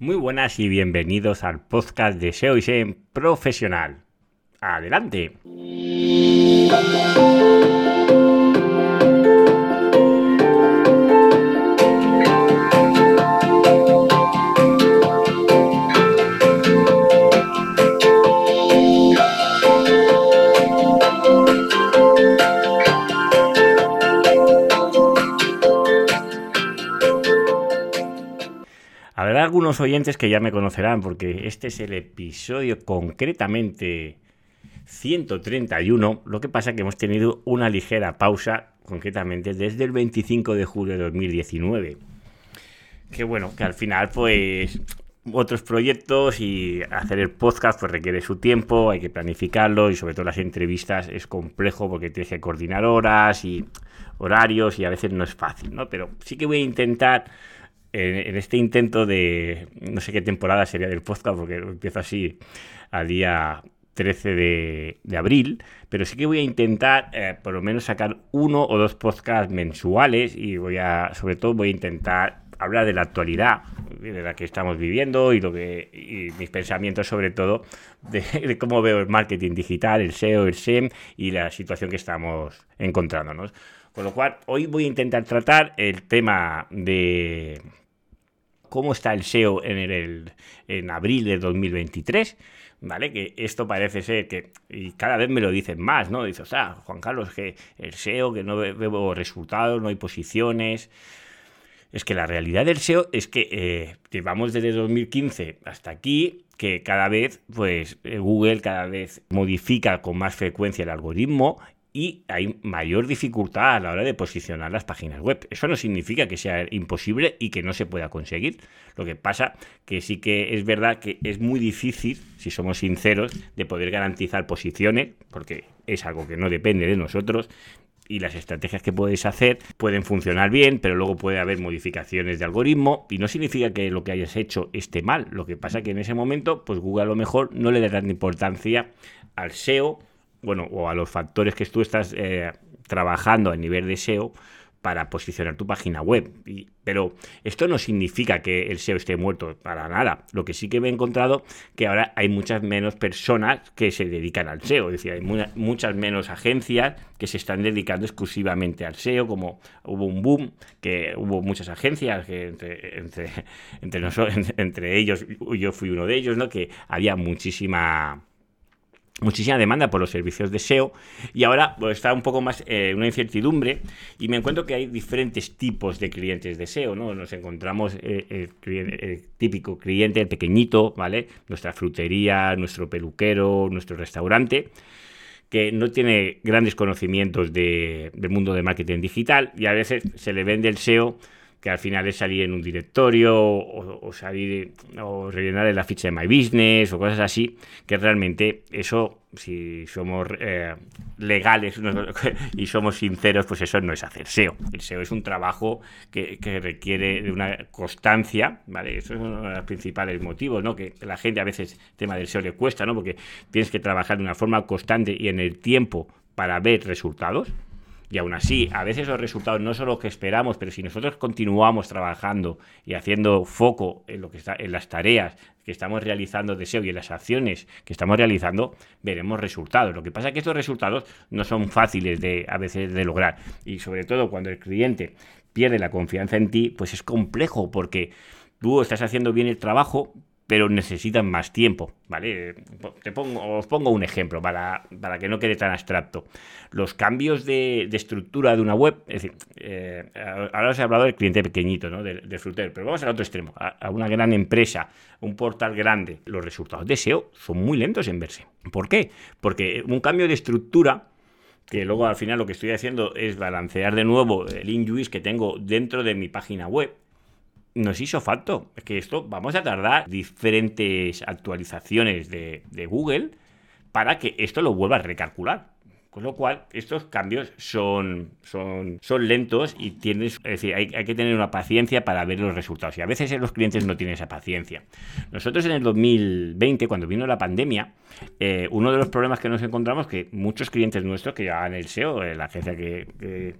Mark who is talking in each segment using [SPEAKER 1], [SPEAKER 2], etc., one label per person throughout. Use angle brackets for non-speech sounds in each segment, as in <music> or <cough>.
[SPEAKER 1] Muy buenas y bienvenidos al podcast de SEO y Profesional. Adelante. Algunos oyentes que ya me conocerán porque este es el episodio concretamente 131. Lo que pasa es que hemos tenido una ligera pausa, concretamente desde el 25 de julio de 2019. Que bueno, que al final pues otros proyectos y hacer el podcast pues requiere su tiempo, hay que planificarlo y sobre todo las entrevistas es complejo porque tienes que coordinar horas y horarios y a veces no es fácil, ¿no? Pero sí que voy a intentar en, este intento de, no sé qué temporada sería del podcast, porque empiezo así al día 13 de, abril, pero sí que voy a intentar eh, por lo menos sacar uno o dos podcasts mensuales y voy a, sobre todo voy a intentar hablar de la actualidad de la que estamos viviendo y lo que y mis pensamientos sobre todo de, <laughs> cómo veo el marketing digital, el SEO, el SEM y la situación que estamos encontrándonos. Con lo cual, hoy voy a intentar tratar el tema de cómo está el SEO en, el, en abril de 2023. ¿Vale? Que esto parece ser que, y cada vez me lo dicen más, ¿no? Dices, sea, Juan Carlos, que el SEO, que no veo resultados, no hay posiciones. Es que la realidad del SEO es que eh, llevamos desde 2015 hasta aquí que cada vez, pues Google cada vez modifica con más frecuencia el algoritmo y hay mayor dificultad a la hora de posicionar las páginas web. Eso no significa que sea imposible y que no se pueda conseguir. Lo que pasa que sí que es verdad que es muy difícil, si somos sinceros, de poder garantizar posiciones, porque es algo que no depende de nosotros y las estrategias que puedes hacer pueden funcionar bien, pero luego puede haber modificaciones de algoritmo y no significa que lo que hayas hecho esté mal. Lo que pasa que en ese momento, pues Google a lo mejor no le da tanta importancia al SEO bueno, o a los factores que tú estás eh, trabajando a nivel de SEO para posicionar tu página web. pero esto no significa que el SEO esté muerto para nada. Lo que sí que me he encontrado que ahora hay muchas menos personas que se dedican al SEO. Es decir, hay muchas menos agencias que se están dedicando exclusivamente al SEO, como hubo un boom, que hubo muchas agencias, que entre, entre, entre, nosotros, <laughs> entre ellos, yo fui uno de ellos, ¿no? que había muchísima muchísima demanda por los servicios de SEO y ahora pues, está un poco más eh, una incertidumbre y me encuentro que hay diferentes tipos de clientes de SEO, ¿no? Nos encontramos eh, el, típico cliente, el pequeñito, ¿vale? Nuestra frutería, nuestro peluquero, nuestro restaurante que no tiene grandes conocimientos del mundo de marketing digital y a veces se le vende el SEO que al final es salir en un directorio o, salir o rellenar en la ficha de My Business o cosas así, que realmente eso, si somos eh, legales <laughs> y somos sinceros, pues eso no es hacer SEO. El SEO es un trabajo que, requiere de una constancia, ¿vale? Eso es uno de los principales motivos, ¿no? Que la gente a veces el tema del SEO le cuesta, ¿no? Porque tienes que trabajar de una forma constante y en el tiempo para ver resultados. Y aún así, a veces los resultados no son los que esperamos, pero si nosotros continuamos trabajando y haciendo foco en lo que está, en las tareas que estamos realizando de SEO y en las acciones que estamos realizando, veremos resultados. Lo que pasa es que estos resultados no son fáciles de a veces de lograr. Y sobre todo cuando el cliente pierde la confianza en ti, pues es complejo porque tú estás haciendo bien el trabajo, pero necesitan más tiempo, ¿vale? Te pongo, os pongo un ejemplo para, para que no quede tan abstracto. Los cambios de, estructura de una web, es decir, eh, ahora os he hablado del cliente pequeñito, ¿no? De Flutter, pero vamos al otro extremo, a, una gran empresa, un portal grande. Los resultados de SEO son muy lentos en verse. ¿Por qué? Porque un cambio de estructura que luego al final lo que estoy haciendo es balancear de nuevo el InJuice que tengo dentro de mi página web nos hizo falto. Es que esto vamos a tardar diferentes actualizaciones de, Google para que esto lo vuelva a recalcular. Con lo cual, estos cambios son, son, son lentos y tienes, es decir, hay, que tener una paciencia para ver los resultados. Y a veces los clientes no tienen esa paciencia. Nosotros en el 2020, cuando vino la pandemia, eh, uno de los problemas que nos encontramos que muchos clientes nuestros que llevaban el SEO, eh, la agencia que que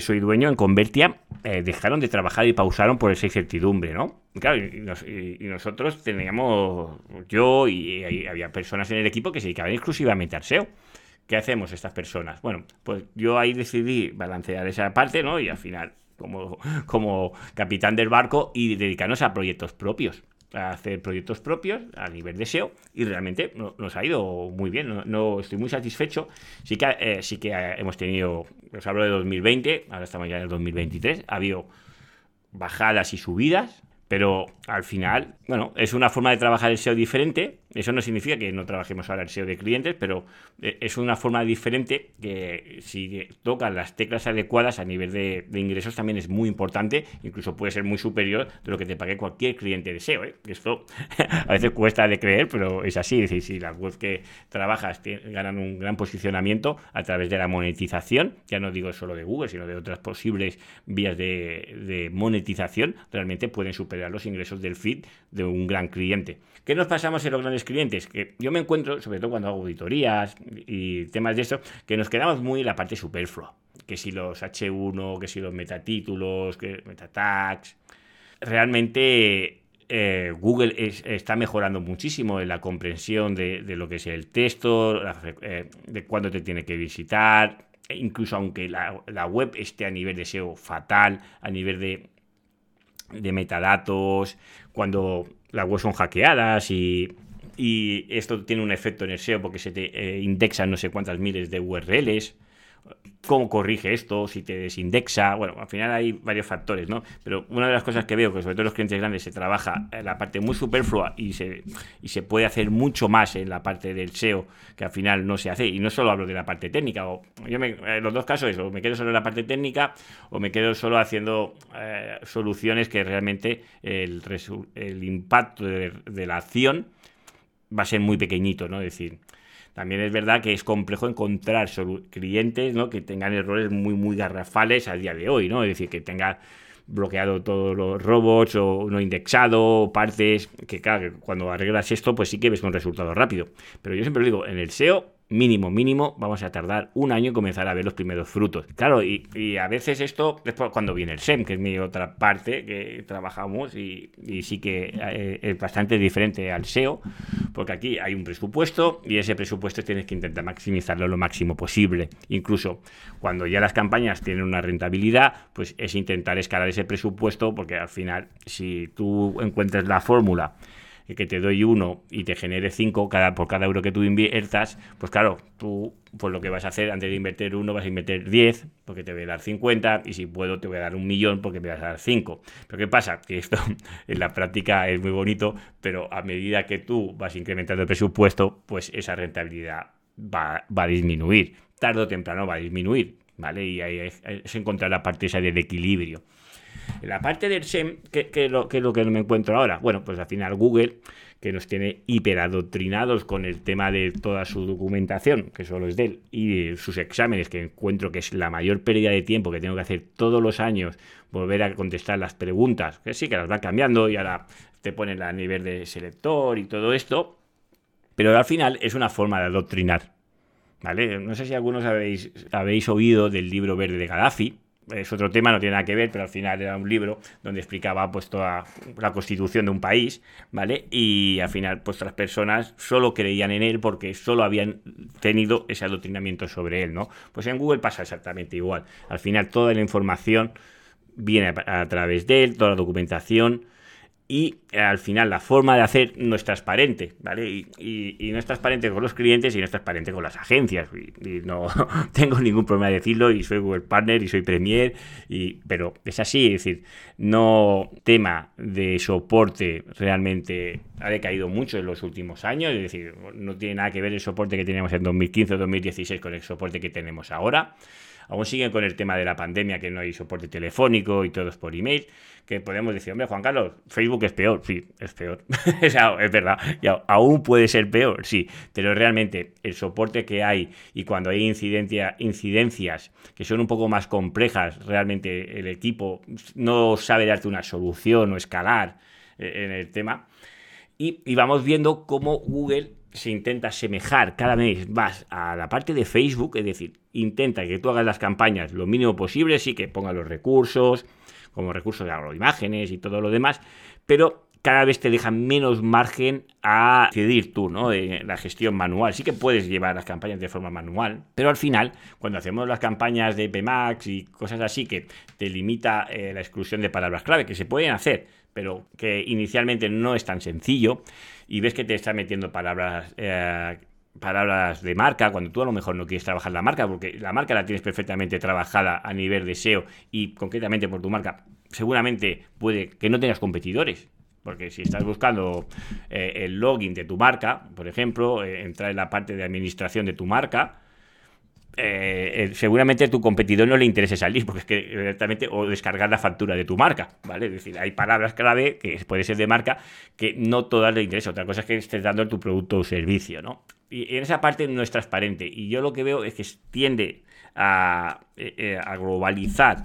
[SPEAKER 1] soy dueño en Convertia eh, dejaron de trabajar y pausaron por esa incertidumbre, ¿no? Claro, y, nosotros teníamos, yo y, había personas en el equipo que se dedicaban exclusivamente al SEO. ¿Qué hacemos estas personas? Bueno, pues yo ahí decidí balancear esa parte, ¿no? Y al final, como, como capitán del barco y dedicarnos a proyectos propios a hacer proyectos propios a nivel de SEO y realmente nos ha ido muy bien. No, estoy muy satisfecho. Sí que, eh, sí que hemos tenido, os hablo de 2020, ahora estamos ya en el 2023, ha habido bajadas y subidas, pero al final, bueno, es una forma de trabajar el SEO diferente. Eso no significa que no trabajemos ahora el SEO de clientes, pero eh, es una forma diferente que si tocan las teclas adecuadas a nivel de, ingresos también es muy importante. Incluso puede ser muy superior de lo que te pague cualquier cliente de SEO. ¿eh? Esto <laughs> a veces cuesta de creer, pero es así. Es si las webs que trabajas ganan un gran posicionamiento a través de la monetización, ya no digo solo de Google, sino de otras posibles vías de, de monetización, realmente pueden superar los ingresos del feed de un gran cliente. ¿Qué nos pasamos en los grandes clientes? Que yo me encuentro, sobre todo cuando hago auditorías y temas de eso, que nos quedamos muy en la parte superflua. Que si los H1, que si los metatítulos, que metatags. Realmente eh, Google está mejorando muchísimo en la comprensión de, lo que es el texto, eh, de cuándo te tiene que visitar, e incluso aunque la, la, web esté a nivel de SEO fatal, a nivel de, de metadatos, cuando las webs son hackeadas y, esto tiene un efecto en el SEO porque se te eh, indexan no sé cuántas miles de URLs cómo corrige esto, si te desindexa, bueno, al final hay varios factores, ¿no? Pero una de las cosas que veo que sobre todo en los clientes grandes se trabaja la parte muy superflua y se, y se puede hacer mucho más en la parte del SEO que al final no se hace, y no solo hablo de la parte técnica, o yo me, en los dos casos es, o me quedo solo en la parte técnica o me quedo solo haciendo eh, soluciones que realmente el, el impacto de, de la acción va a ser muy pequeñito, ¿no? Es decir, también es verdad que es complejo encontrar clientes ¿no? que tengan errores muy, muy garrafales a día de hoy, ¿no? Es decir, que tenga bloqueado todos los robots o no indexado, partes, que claro, cuando arreglas esto, pues sí que ves un resultado rápido. Pero yo siempre lo digo, en el SEO mínimo, mínimo, vamos a tardar un año en comenzar a ver los primeros frutos. Claro, y, a veces esto, después cuando viene el SEM, que es mi otra parte que trabajamos y, sí que eh, es bastante diferente al SEO, porque aquí hay un presupuesto y ese presupuesto tienes que intentar maximizarlo lo máximo posible. Incluso cuando ya las campañas tienen una rentabilidad, pues es intentar escalar ese presupuesto, porque al final, si tú encuentras la fórmula que te doy uno y te genere cinco cada, por cada euro que tú inviertas, pues claro, tú pues lo que vas a hacer antes de invertir uno vas a invertir 10 porque te voy a dar 50 y si puedo te voy a dar un millón porque me vas a dar 5. Pero ¿qué pasa? Que esto <laughs> en la práctica es muy bonito, pero a medida que tú vas incrementando el presupuesto, pues esa rentabilidad va, va a disminuir. Tardo o temprano va a disminuir, ¿vale? Y ahí es, es encontrar la parte esa del equilibrio. La parte del SEM, ¿qué, es lo, que me encuentro ahora? Bueno, pues al final Google, que nos tiene hiperadoctrinados con el tema de toda su documentación, que solo es de él, y sus exámenes, que encuentro que es la mayor pérdida de tiempo que tengo que hacer todos los años, volver a contestar las preguntas, que sí que las va cambiando y ahora te ponen a nivel de selector y todo esto, pero al final es una forma de adoctrinar. ¿Vale? No sé si algunos habéis, habéis oído del libro verde de Gaddafi, es otro tema, no tiene nada que ver, pero al final era un libro donde explicaba pues toda la constitución de un país, ¿vale? Y al final pues las personas solo creían en él porque solo habían tenido ese adoctrinamiento sobre él, ¿no? Pues en Google pasa exactamente igual. Al final toda la información viene a, a través de él, toda la documentación y eh, al final la forma de hacer no es transparente, ¿vale? Y, no es transparente con los clientes y no es transparente con las agencias. Y, no <laughs> tengo ningún problema de decirlo y soy Google Partner y soy Premier, y, pero es así, es decir, no tema de soporte realmente ha decaído mucho en los últimos años, es decir, no tiene nada que ver el soporte que teníamos en 2015 o 2016 con el soporte que tenemos ahora. Aún siguen con el tema de la pandemia, que no hay soporte telefónico y todo es por email, que podemos decir, hombre, Juan Carlos, Facebook es peor, sí, es peor. <laughs> es verdad, aún puede ser peor, sí, pero realmente el soporte que hay y cuando hay incidencia, incidencias que son un poco más complejas, realmente el equipo no sabe darte una solución o escalar eh, en el tema. Y, y vamos viendo cómo Google se intenta asemejar cada vez más a la parte de Facebook, es decir, intenta que tú hagas las campañas lo mínimo posible, sí que ponga los recursos, como recursos de agroimágenes y todo lo demás, pero cada vez te dejan menos margen a decidir tú, ¿no? De la gestión manual. Sí que puedes llevar las campañas de forma manual, pero al final, cuando hacemos las campañas de PMAX y cosas así que te limita eh, la exclusión de palabras clave, que se pueden hacer, pero que inicialmente no es tan sencillo, y ves que te está metiendo palabras... Eh, palabras de marca, cuando tú a lo mejor no quieres trabajar la marca, porque la marca la tienes perfectamente trabajada a nivel de SEO y concretamente por tu marca, seguramente puede que no tengas competidores. Porque si estás buscando eh, el login de tu marca, por ejemplo, eh, entrar en la parte de administración de tu marca, eh, seguramente a tu competidor no le interese salir, porque es que directamente, o descargar la factura de tu marca, ¿vale? Es decir, hay palabras clave que puede ser de marca que no todas le interesa. Otra cosa es que estés dando tu producto o servicio, ¿no? Y en esa parte no es transparente. Y yo lo que veo es que tiende a, a globalizar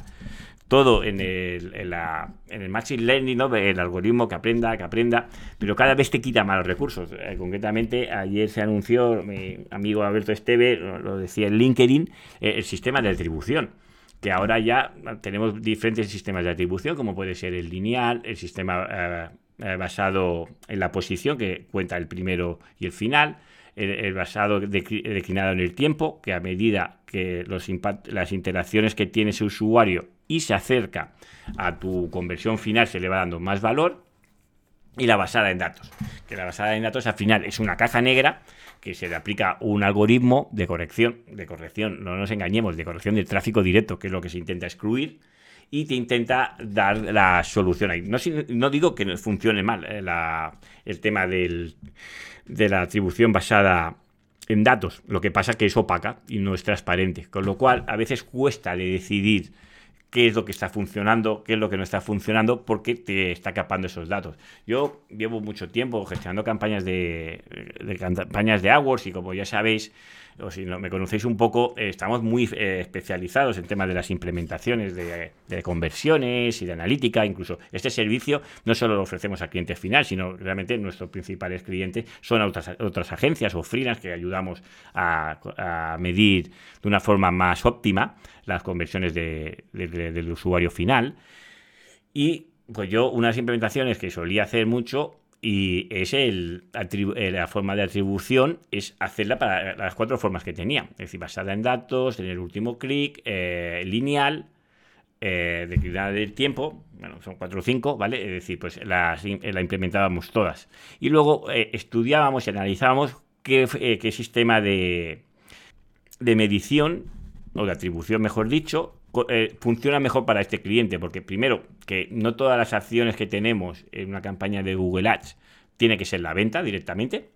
[SPEAKER 1] todo en el, en, la, en el Machine Learning, ¿no? el algoritmo que aprenda, que aprenda, pero cada vez te quita más recursos. Eh, concretamente, ayer se anunció, mi amigo Alberto Esteve lo, decía en LinkedIn, eh, el sistema de atribución que ahora ya tenemos diferentes sistemas de atribución, como puede ser el lineal, el sistema eh, basado en la posición, que cuenta el primero y el final, el, basado declinado en el tiempo, que a medida que los las interacciones que tiene ese usuario y se acerca a tu conversión final, se le va dando más valor. Y la basada en datos, que la basada en datos al final es una caja negra que se le aplica un algoritmo de corrección, de corrección, no nos engañemos, de corrección del tráfico directo, que es lo que se intenta excluir, y te intenta dar la solución ahí. No, no digo que funcione mal eh, el tema del, de la atribución basada en datos, lo que pasa que es opaca y no es transparente, con lo cual a veces cuesta de decidir qué es lo que está funcionando, qué es lo que no está funcionando, porque te está capando esos datos. Yo llevo mucho tiempo gestionando campañas de, campañas de AdWords y como ya sabéis, o si no me conocéis un poco, eh, estamos muy eh, especializados en temas de las implementaciones de, conversiones y de analítica. Incluso este servicio no solo lo ofrecemos al cliente final, sino realmente nuestros principales clientes son otras, otras agencias o freelance que ayudamos a, a medir de una forma más óptima las conversiones del usuario final. Y pues yo unas implementaciones que solía hacer mucho y es el, eh, la forma de atribución es hacerla para las cuatro formas que tenía. Es decir, basada en datos, en el último clic, eh, lineal, eh, declinada del tiempo, bueno, son cuatro o cinco, ¿vale? Es decir, pues las, la implementábamos todas. Y luego estudiábamos y analizábamos qué, qué sistema de, de medición o de atribución, mejor dicho, eh, funciona mejor para este cliente, porque primero, que no todas las acciones que tenemos en una campaña de Google Ads tiene que ser la venta directamente,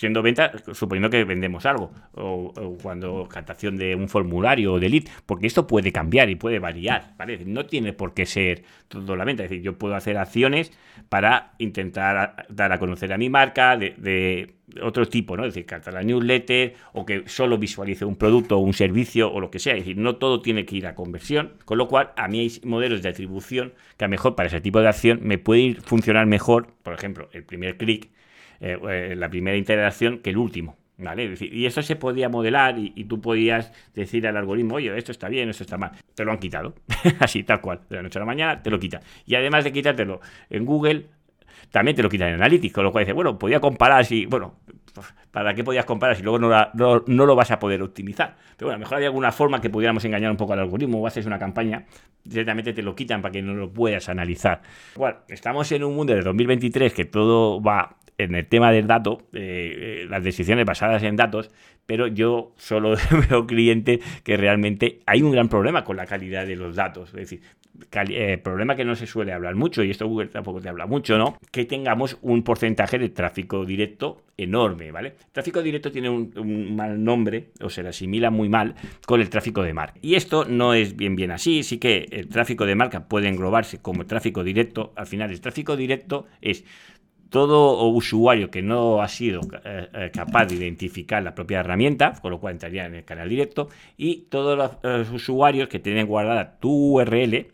[SPEAKER 1] siendo venta, suponiendo que vendemos algo, o, cuando captación de un formulario o de lead, porque esto puede cambiar y puede variar, ¿vale? No tiene por qué ser todo la venta, es decir, yo puedo hacer acciones para intentar dar a conocer a mi marca de, otro tipo, ¿no? Es decir, captar la newsletter o que solo visualice un producto o un servicio o lo que sea, es decir, no todo tiene que ir a conversión, con lo cual a mí hay modelos de atribución que a mejor para ese tipo de acción me pueden funcionar mejor, por ejemplo, el primer clic eh, eh, la primera interacción que el último. ¿Vale? y eso se podía modelar y, tú podías decir al algoritmo, oye, esto está bien, esto está mal. Te lo han quitado. <laughs> Así, tal cual. De la noche a la mañana te lo quita. Y además de quitártelo en Google, también te lo quitan en Analytics, con lo cual dice, bueno, podía comparar si, bueno, ¿para qué podías comparar si luego no, no, lo vas a poder optimizar? Pero bueno, a lo mejor hay alguna forma que pudiéramos engañar un poco al algoritmo o haces una campaña, directamente te lo quitan para que no lo puedas analizar. Bueno, estamos en un mundo de 2023 que todo va en el tema del dato, eh, eh, las decisiones basadas en datos, pero yo solo <laughs> veo clientes que realmente hay un gran problema con la calidad de los datos. Es decir, eh, problema que no se suele hablar mucho, y esto Google tampoco te habla mucho, ¿no? Que tengamos un porcentaje de tráfico directo enorme, ¿vale? tráfico directo tiene un, mal nombre, o se le asimila muy mal con el tráfico de marca. Y esto no es bien bien así, sí que el tráfico de marca puede englobarse como tráfico directo. Al final, el tráfico directo es todo usuario que no ha sido eh, eh, capaz de identificar la propia herramienta, con lo cual entraría en el canal directo, y todos los, usuarios que tienen guardada tu URL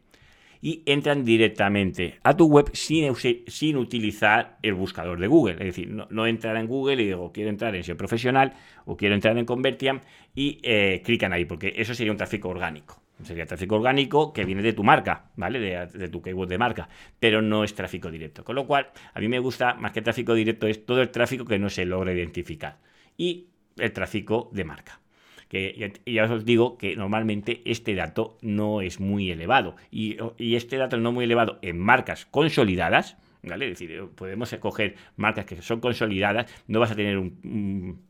[SPEAKER 1] y entran directamente a tu web sin, sin utilizar el buscador de Google. Es decir, no, entran en Google y digo, quiero entrar en SEO profesional o quiero entrar en Convertiam y eh, clican ahí, porque eso sería un tráfico orgánico. Sería tráfico orgánico que viene de tu marca, ¿vale? De, tu keyword de marca, pero no es tráfico directo. Con lo cual, a mí me gusta más que tráfico directo, es todo el tráfico que no se logra identificar. Y el tráfico de marca que ya, os digo que normalmente este dato no es muy elevado. Y, este dato no muy elevado en marcas consolidadas, ¿vale? Es decir, podemos escoger marcas que son consolidadas, no vas a tener un,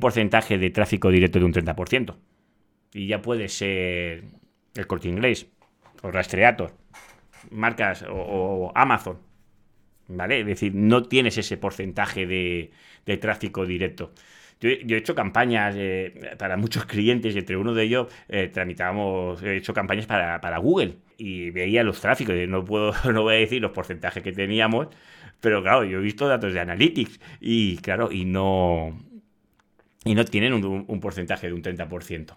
[SPEAKER 1] porcentaje de tráfico directo de un 30%. Y ya puede ser el corte inglés, o Rastreator, marcas o, Amazon. ¿Vale? Es decir, no tienes ese porcentaje de, de tráfico directo. Yo, he hecho campañas eh, para muchos clientes y entre uno de ellos eh, tramitábamos, he hecho campañas para, Google y veía los tráficos. No, puedo, <laughs> no voy a decir los porcentajes que teníamos, pero claro, yo he visto datos de Analytics y claro, y no, y no tienen un, porcentaje de un 30%.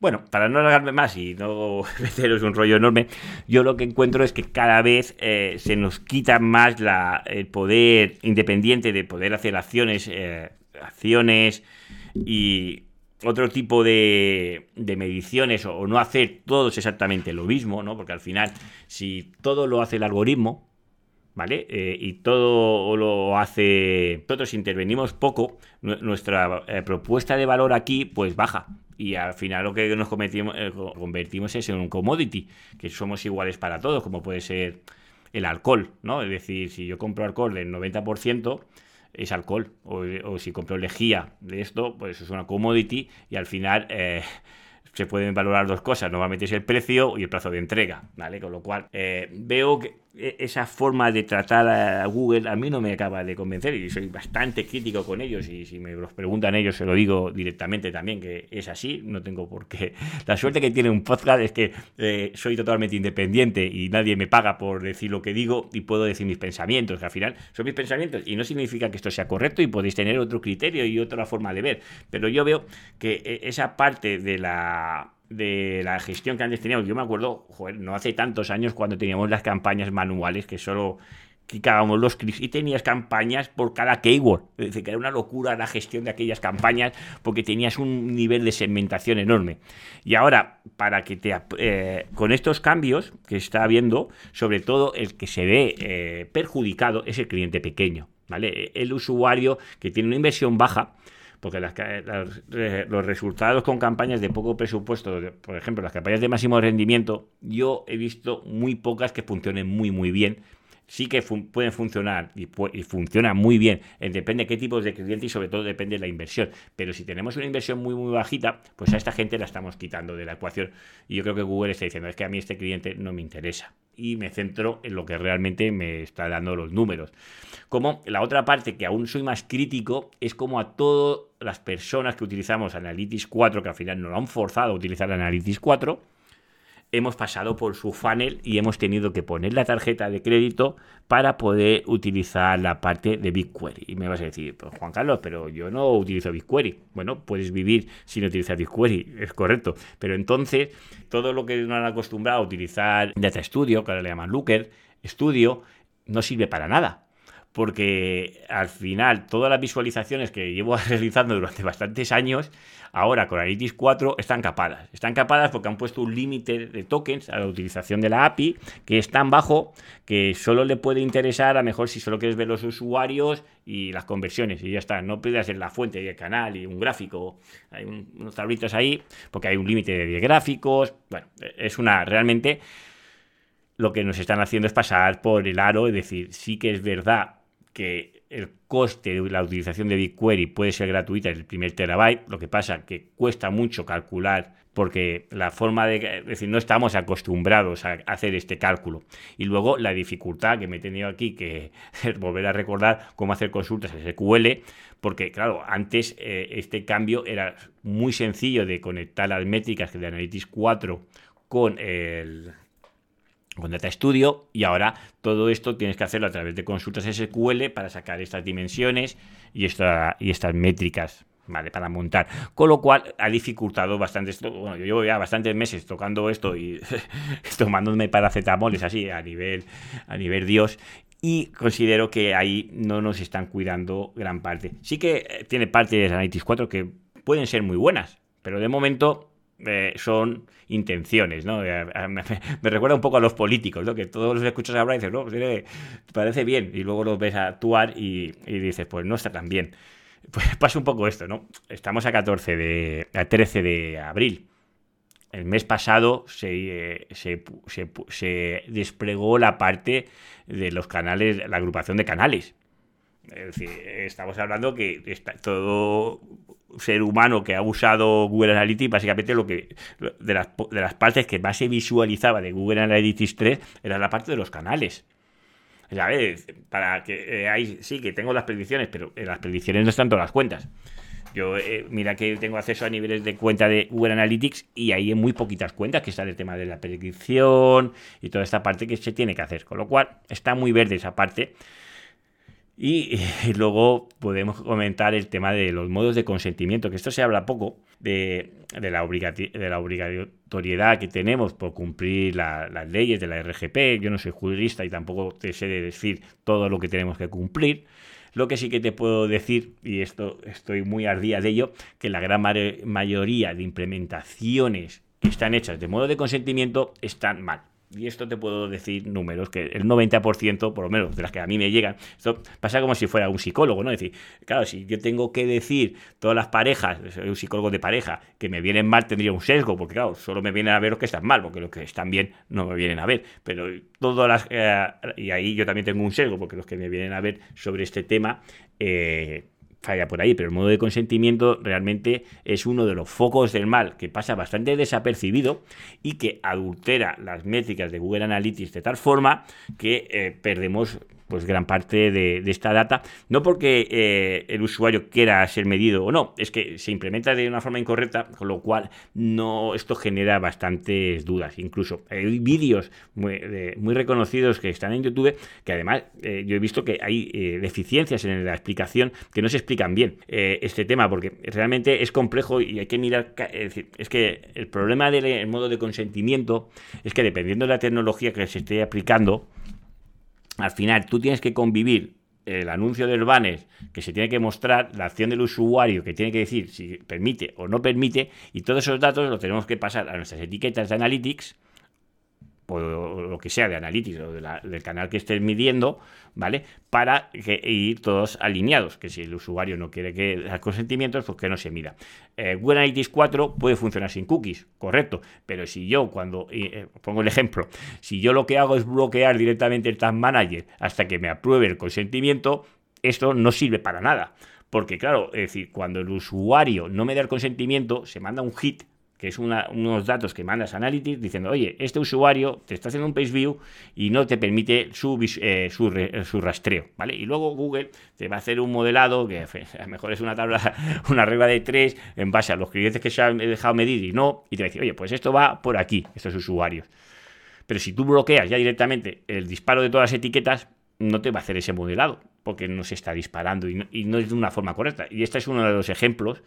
[SPEAKER 1] Bueno, para no alargarme más y no <laughs> meteros un rollo enorme, yo lo que encuentro es que cada vez eh, se nos quita más el poder independiente de poder hacer acciones acciones y otro tipo de, mediciones o, no hacer todos exactamente lo mismo, ¿no? Porque al final, si todo lo hace el algoritmo, ¿vale? Eh, y todo lo hace... Nosotros intervenimos poco, nuestra eh, propuesta de valor aquí pues baja. Y al final lo que nos eh, convertimos es en un commodity, que somos iguales para todos, como puede ser el alcohol, ¿no? Es decir, si yo compro alcohol del 90%, es alcohol. O, si compro lejía de esto, pues es una commodity y al final eh, se pueden valorar dos cosas. Normalmente es el precio y el plazo de entrega, ¿vale? Con lo cual eh, veo que esa forma de tratar a Google a mí no me acaba de convencer y soy bastante crítico con ellos y si me los preguntan ellos se lo digo directamente también que es así, no tengo por qué. <laughs> La suerte que tiene un podcast es que eh, soy totalmente independiente y nadie me paga por decir lo que digo y puedo decir mis pensamientos, que al final son mis pensamientos y no significa que esto sea correcto y podéis tener otro criterio y otra forma de ver, pero yo veo que e, esa parte de la de la gestión que antes teníamos. Yo me acuerdo, joder, no hace tantos años cuando teníamos las campañas manuales que solo clicábamos los clics y tenías campañas por cada keyword. Es decir, que era una locura la gestión de aquellas campañas porque tenías un nivel de segmentación enorme. Y ahora, para que te eh, con estos cambios que está habiendo, sobre todo el que se ve eh, perjudicado es el cliente pequeño. ¿Vale? El usuario que tiene una inversión baja, porque los resultados con campañas de poco presupuesto, por ejemplo, las campañas de máximo rendimiento, yo he visto muy pocas que funcionen muy, muy bien. Sí que pueden funcionar y, funcionan muy bien, eh, depende de qué tipos de cliente y sobre todo depende de la inversión. Pero si tenemos una inversión muy, muy bajita, pues a esta gente la estamos quitando de la ecuación. Y yo creo que Google está diciendo, es que a mí este cliente no me interesa y me centro en lo que realmente me está dando los números. Como la otra parte que aún soy más crítico es como a todas las personas que utilizamos Analytics 4, que al final nos lo han forzado a utilizar Analytics 4, hemos pasado por su funnel y hemos tenido que poner la tarjeta de crédito para poder utilizar la parte de BigQuery. Y me vas a decir, pues Juan Carlos, pero yo no utilizo BigQuery. Bueno, puedes vivir sin utilizar BigQuery, <laughs> es correcto. Pero entonces, todo lo que nos han acostumbrado a utilizar Data Studio, que ahora le llaman Looker, Studio, no sirve para nada porque al final todas las visualizaciones que llevo <laughs> realizando durante bastantes años, ahora con Analytics 4 están capadas. Están capadas porque han puesto un límite de tokens a la utilización de la API que es tan bajo que solo le puede interesar a mejor si solo quieres ver los usuarios y las conversiones y ya está. No puedes hacer la fuente del canal y un gráfico. Hay unos tablitos ahí porque hay un límite de 10 gráficos. Bueno, es una realmente lo que nos están haciendo es pasar por el aro, es decir, sí que es verdad que el coste de la utilización de BigQuery puede ser gratuita el primer terabyte, lo que pasa que cuesta mucho calcular porque la forma de, es decir, no estamos acostumbrados a hacer este cálculo. Y luego la dificultad que me he tenido aquí, que <laughs> volver a recordar cómo hacer consultas SQL, porque claro, antes eh, este cambio era muy sencillo de conectar las métricas de Analytics 4 con el, con Data Studio y ahora todo esto tienes que hacerlo a través de consultas SQL para sacar estas dimensiones y, esta, y estas métricas. Para montar. Con lo cual ha dificultado bastante esto. Bueno, yo llevo ya bastantes meses tocando esto y <laughs> tomándome paracetamoles así a nivel, a nivel Dios. Y considero que ahí no nos están cuidando gran parte. Sí que eh, tiene partes de Analytics 4 que pueden ser muy buenas, pero de momento eh, son intenciones, ¿no? Eh, me, recuerda un poco a los políticos, ¿no? Que todos los escuchas hablar y dices, no, pues, parece bien, y luego los ves actuar y, dices, pues no está tan bien. <laughs> Pues pasa un poco esto, ¿no? Estamos a 14 de, a 13 de abril. El mes pasado se, se, se, desplegó la parte de los canales, la agrupación de canales. Es decir, estamos hablando que está todo ser humano que ha usado Google Analytics, básicamente lo que de las, de las partes que más se visualizaba de Google Analytics 3 era la parte de los canales. ¿Sabes? Para que eh, sí, que tengo las predicciones, pero en las predicciones no están todas las cuentas. Yo, eh, mira que tengo acceso a niveles de cuenta de Google Analytics y ahí hay muy poquitas cuentas que está el tema de la predicción y toda esta parte que se tiene que hacer. Con lo cual, está muy verde esa parte. <laughs> Y, luego podemos comentar el tema de los modos de consentimiento, que esto se habla poco de, la, de la obligatoriedad que tenemos por cumplir las leyes de la RGP. Yo no soy jurista y tampoco te sé decir todo lo que tenemos que cumplir. Lo que sí que te puedo decir, y esto estoy muy ardía de ello, que la gran mayoría de implementaciones que están hechas de modo de consentimiento están mal. Y esto te puedo decir números, que el 90%, por lo menos de las que a mí me llegan, esto pasa como si fuera un psicólogo, ¿no? Es decir, claro, si yo tengo que decir todas las parejas, soy un psicólogo de pareja, que me vienen mal, tendría un sesgo, porque claro, solo me vienen a ver los que están mal, porque los que están bien no me vienen a ver. Pero todas las... Eh, y ahí yo también tengo un sesgo, porque los que me vienen a ver sobre este tema... Eh, falla por ahí, pero el modo de consentimiento realmente es uno de los focos del mal que pasa bastante desapercibido y que adultera las métricas de Google Analytics de tal forma que eh, perdemos pues gran parte de, esta data, no porque eh, el usuario quiera ser medido o no, es que se implementa de una forma incorrecta, con lo cual no, esto genera bastantes dudas. Incluso hay vídeos muy, reconocidos que están en YouTube, que además eh, yo he visto que hay eh, deficiencias en la explicación que no se explican bien este tema, porque realmente es complejo y hay que mirar, es que el problema del modo de consentimiento es que dependiendo de la tecnología que se esté aplicando, al final tú tienes que convivir el anuncio del banner que se tiene que mostrar, la acción del usuario que tiene que decir si permite o no permite, y todos esos datos los tenemos que pasar a nuestras etiquetas de Analytics lo que sea de Analytics o del canal que estés midiendo, ¿vale? Para que, ir todos alineados, que si el usuario no quiere que dar consentimientos, pues que no se mida. Eh, Google Analytics 4 puede funcionar sin cookies, correcto, pero si yo cuando, eh, pongo el ejemplo, si yo lo que hago es bloquear directamente el Tag Manager hasta que me apruebe el consentimiento, esto no sirve para nada. Porque claro, es decir, cuando el usuario no me da el consentimiento, se manda un hit que es unos datos que mandas a Analytics diciendo, oye, este usuario te está haciendo un page view y no te permite su, eh, su, rastreo, ¿vale? Y luego Google te va a hacer un modelado que <laughs> a lo mejor es una tabla, <laughs> una regla de tres en base a los clientes que se han dejado medir y no, y te va a decir, oye, pues esto va por aquí, estos usuarios. Pero si tú bloqueas ya directamente el disparo de todas las etiquetas, no te va a hacer ese modelado, porque no se está disparando y no, y no es de una forma correcta. Y este es uno de los ejemplos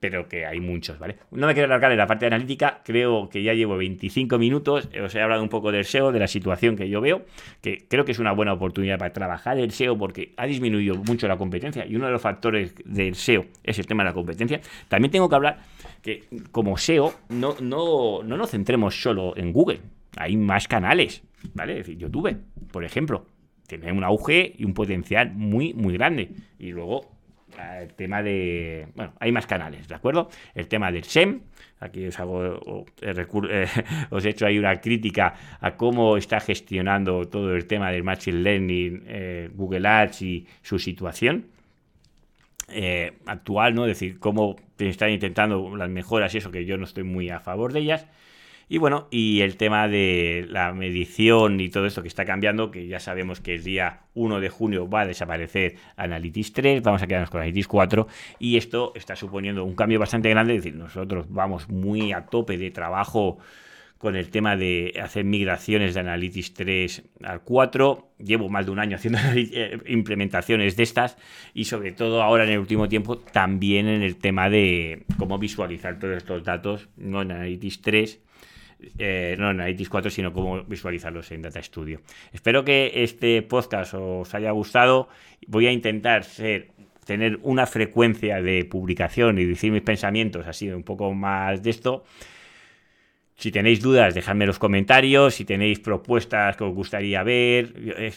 [SPEAKER 1] pero que hay muchos, ¿vale? No me quiero alargar en la parte de analítica, creo que ya llevo 25 minutos, os he hablado un poco del SEO, de la situación que yo veo, que creo que es una buena oportunidad para trabajar el SEO porque ha disminuido mucho la competencia y uno de los factores del SEO es el tema de la competencia. También tengo que hablar que como SEO no, no, no nos centremos solo en Google, hay más canales, ¿vale? Es decir, YouTube, por ejemplo, tiene un auge y un potencial muy, muy grande. Y luego el tema de. Bueno, hay más canales, ¿de acuerdo? El tema del SEM. Aquí os hago. <laughs> Eh, os he hecho ahí una crítica a cómo está gestionando todo el tema del Machine Learning, eh, Google Ads y su situación. Eh, actual, ¿no? Es decir, cómo están intentando las mejoras y eso que yo no estoy muy a favor de ellas. Y bueno, y el tema de la medición y todo esto que está cambiando, que ya sabemos que el día 1 de junio va a desaparecer Analytics 3, vamos a quedarnos con Analytics 4 y esto está suponiendo un cambio bastante grande, es decir, nosotros vamos muy a tope de trabajo con el tema de hacer migraciones de Analytics 3 al 4. Llevo más de un año haciendo <laughs> eh, implementaciones de estas y sobre todo ahora en el último tiempo también en el tema de cómo visualizar todos estos datos, no en Analytics 3, eh, no en Analytics 4, sino cómo visualizarlos en Data Studio. Espero que este podcast os haya gustado. Voy a intentar ser tener una frecuencia de publicación y decir mis pensamientos así un poco más de esto si tenéis dudas, dejadme en los comentarios. Si tenéis propuestas que os gustaría ver.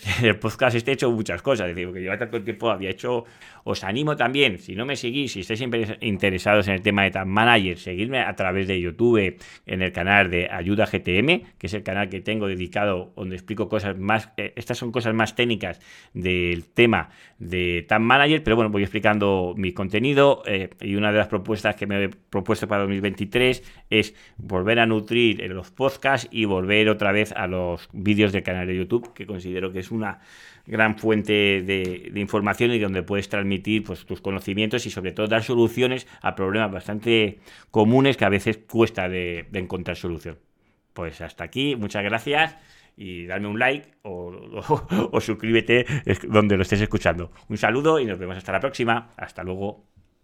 [SPEAKER 1] <laughs> El podcast este he hecho muchas cosas. Es decir, que lleva tanto tiempo había hecho. Os animo también, si no me seguís, si estáis interesados en el tema de Tag Manager, seguidme a través de YouTube en el canal de Ayuda GTM, que es el canal que tengo dedicado donde explico cosas más. Eh, estas son cosas más técnicas del tema de Tag Manager, pero bueno, voy explicando mi contenido. Eh, y una de las propuestas que me he propuesto para 2023 es volver a nutrir en los podcasts y volver otra vez a los vídeos del canal de YouTube, que considero que es una gran fuente de, información y donde puedes transmitir pues, tus conocimientos y sobre todo dar soluciones a problemas bastante comunes que a veces cuesta encontrar solución. Pues hasta aquí, muchas gracias y dame un like o, o suscríbete donde lo estés escuchando. Un saludo y nos vemos hasta la próxima. Hasta luego.